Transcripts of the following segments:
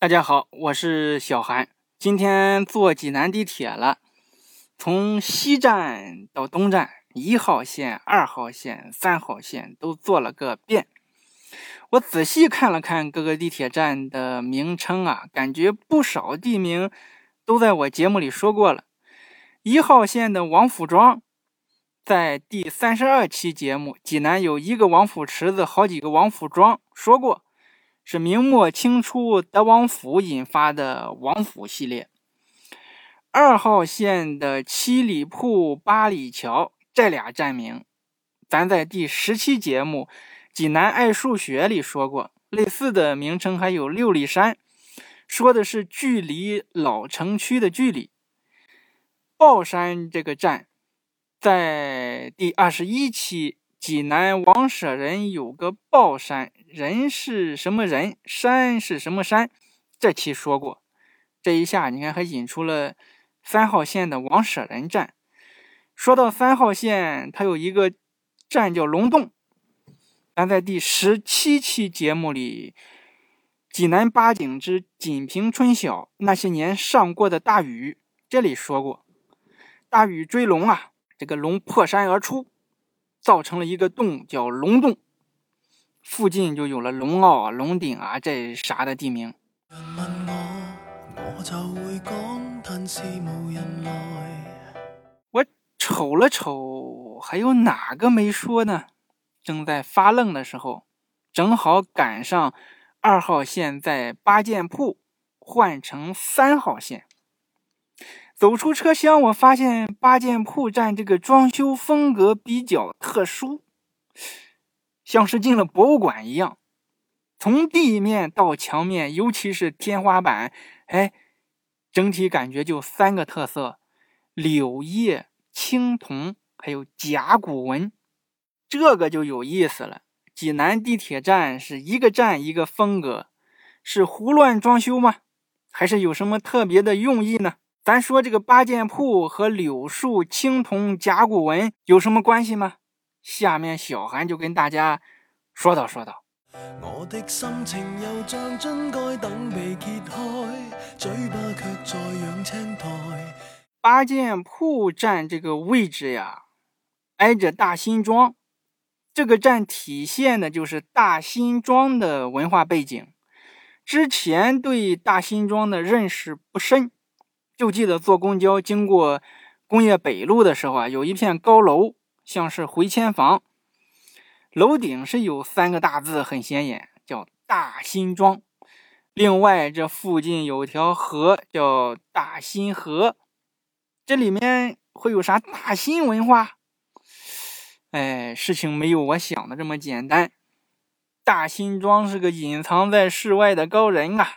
大家好，我是小韩。今天坐济南地铁了，从西站到东站，一号线、二号线、三号线都坐了个遍。我仔细看了看各个地铁站的名称啊，感觉不少地名都在我节目里说过了。一号线的王府庄，在第三十二期节目《济南有一个王府池子，好几个王府庄》说过。是明末清初德王府引发的王府系列。二号线的七里铺、八里桥这俩站名，咱在第十期节目《济南爱数学》里说过。类似的名称还有六里山，说的是距离老城区的距离。鲍山这个站，在第二十一期。济南王舍人有个抱山，人是什么人？山是什么山？这期说过，这一下你看还引出了三号线的王舍人站。说到三号线，它有一个站叫龙洞。咱在第十七期节目里，《济南八景之锦屏春晓》那些年上过的大雨，这里说过，大雨追龙啊，这个龙破山而出。造成了一个洞，叫龙洞，附近就有了龙坳啊、龙顶啊这啥的地名。我瞅了瞅，还有哪个没说呢？正在发愣的时候，正好赶上二号线在八件铺换成三号线。走出车厢，我发现八件铺站这个装修风格比较特殊，像是进了博物馆一样。从地面到墙面，尤其是天花板，哎，整体感觉就三个特色：柳叶、青铜，还有甲骨文。这个就有意思了。济南地铁站是一个站一个风格，是胡乱装修吗？还是有什么特别的用意呢？咱说这个八件铺和柳树、青铜、甲骨文有什么关系吗？下面小韩就跟大家说道说道。八件铺站这个位置呀，挨着大辛庄，这个站体现的就是大辛庄的文化背景。之前对大辛庄的认识不深。就记得坐公交经过工业北路的时候啊，有一片高楼，像是回迁房，楼顶是有三个大字，很显眼，叫大辛庄。另外，这附近有条河，叫大辛河。这里面会有啥大辛文化？哎，事情没有我想的这么简单。大辛庄是个隐藏在世外的高人啊。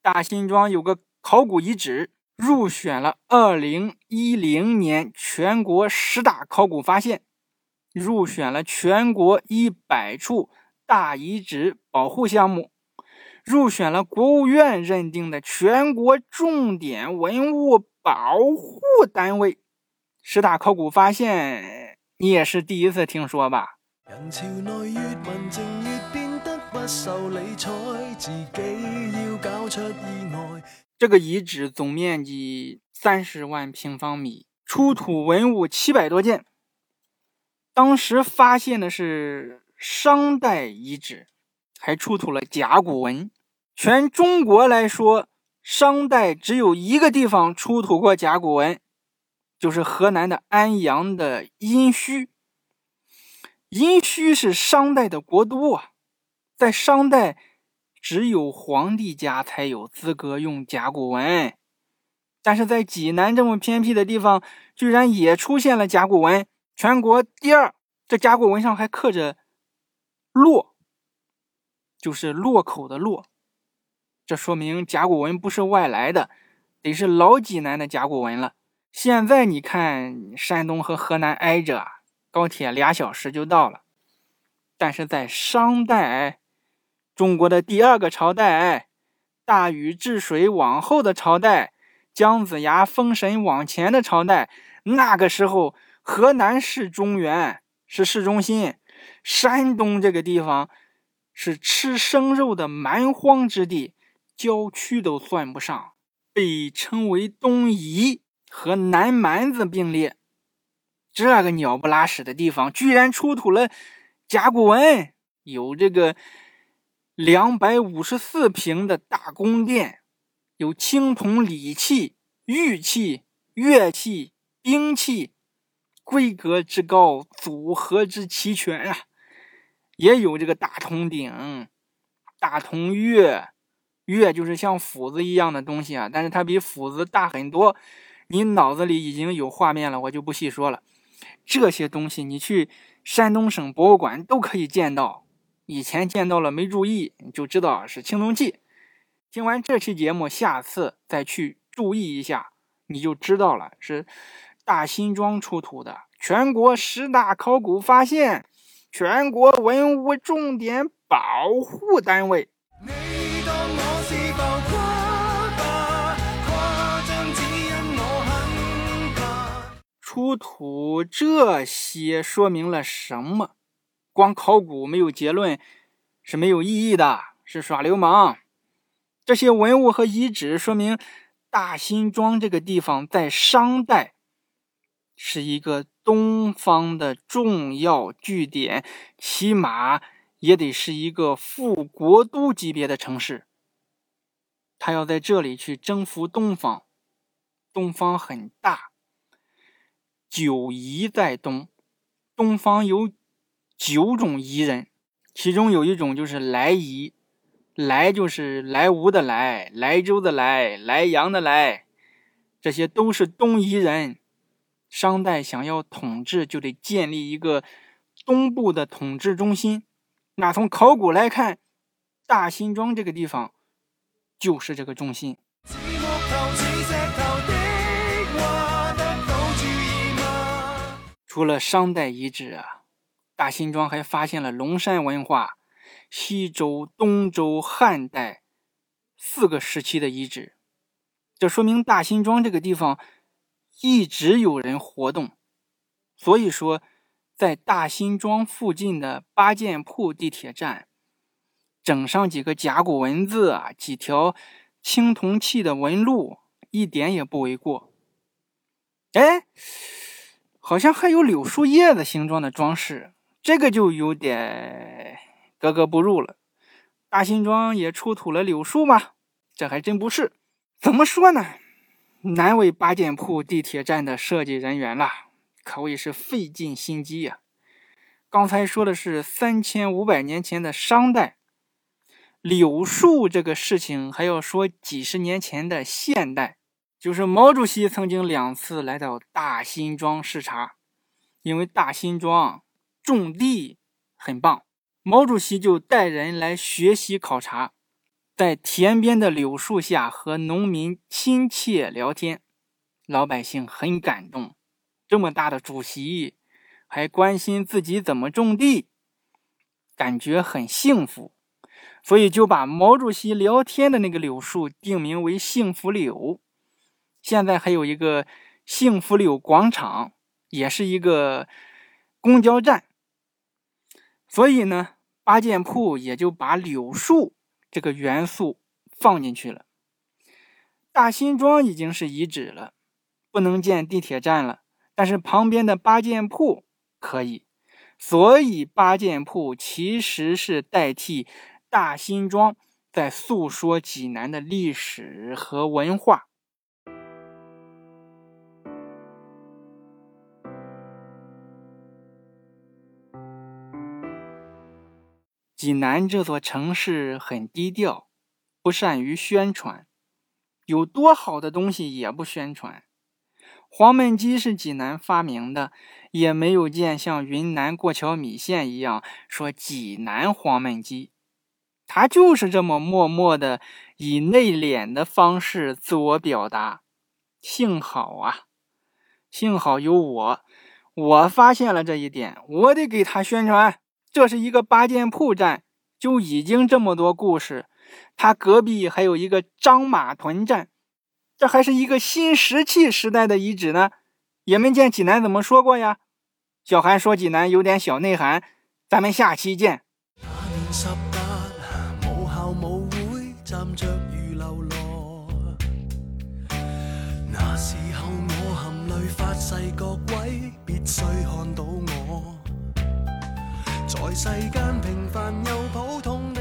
大辛庄有个考古遗址。入选了二零一零年全国十大考古发现，入选了全国一百处大遗址保护项目，入选了国务院认定的全国重点文物保护单位。十大考古发现，你也是第一次听说吧？人潮内越文静变得不受理睬，自己要搞出意。这个遗址总面积三十万平方米，出土文物七百多件。当时发现的是商代遗址，还出土了甲骨文。全中国来说，商代只有一个地方出土过甲骨文，就是河南的安阳的殷墟。殷墟是商代的国都啊，在商代。只有皇帝家才有资格用甲骨文，但是在济南这么偏僻的地方，居然也出现了甲骨文，全国第二。这甲骨文上还刻着“洛”，就是洛口的“洛”，这说明甲骨文不是外来的，得是老济南的甲骨文了。现在你看，山东和河南挨着，高铁俩小时就到了，但是在商代。中国的第二个朝代，大禹治水往后的朝代，姜子牙封神往前的朝代，那个时候河南是中原，是市中心，山东这个地方是吃生肉的蛮荒之地，郊区都算不上，被称为东夷，和南蛮子并列。这个鸟不拉屎的地方，居然出土了甲骨文，有这个两百五十四平的大宫殿，有青铜礼器、玉器、乐器、兵器，规格之高，组合之齐全啊！也有这个大铜鼎、大铜钺，钺就是像斧子一样的东西啊，但是它比斧子大很多。你脑子里已经有画面了，我就不细说了。这些东西你去山东省博物馆都可以见到，以前见到了没注意，就知道是青铜器。听完这期节目，下次再去注意一下，你就知道了，是大新庄出土的，全国十大考古发现。全国文物重点保护单位。出土这些说明了什么？光考古没有结论是没有意义的，是耍流氓。这些文物和遗址说明大辛庄这个地方在商代是一个。东方的重要据点，起码也得是一个副国都级别的城市。他要在这里去征服东方，东方很大，九夷在东，东方有九种夷人，其中有一种就是莱夷，莱就是莱芜的莱，莱州的莱，莱阳的莱，这些都是东夷人。商代想要统治，就得建立一个东部的统治中心。那从考古来看，大辛庄这个地方就是这个中心。除了商代遗址啊，大辛庄还发现了龙山文化、西周、东周、汉代四个时期的遗址。这说明大辛庄这个地方。一直有人活动，所以说，在大辛庄附近的八件铺地铁站，整上几个甲骨文字啊，几条青铜器的纹路，一点也不为过。哎，好像还有柳树叶子形状的装饰，这个就有点格格不入了。大辛庄也出土了柳树吗？这还真不是。怎么说呢？难为八件铺地铁站的设计人员了，可谓是费尽心机呀。刚才说的是三千五百年前的商代，柳树这个事情还要说几十年前的现代，就是毛主席曾经两次来到大辛庄视察，因为大辛庄种地很棒，毛主席就带人来学习考察。在田边的柳树下和农民亲切聊天，老百姓很感动。这么大的主席还关心自己怎么种地，感觉很幸福，所以就把毛主席聊天的那个柳树定名为“幸福柳”。现在还有一个“幸福柳广场”，也是一个公交站。所以呢，八件铺也就把柳树。这个元素放进去了。大辛庄已经是遗址了，不能建地铁站了，但是旁边的八件铺可以，所以八件铺其实是代替大辛庄在诉说济南的历史和文化。济南这座城市很低调，不善于宣传，有多好的东西也不宣传。黄焖鸡是济南发明的，也没有见像云南过桥米线一样说济南黄焖鸡，他就是这么默默的以内敛的方式自我表达。幸好啊，幸好有我，我发现了这一点，我得给他宣传。这是一个八件铺站，就已经这么多故事。它隔壁还有一个张马屯站，这还是一个新石器时代的遗址呢。也没见济南怎么说过呀？小韩说济南有点小内涵，咱们下期见。那时候我含泪发誓各位必须看到我，在世间平凡又普通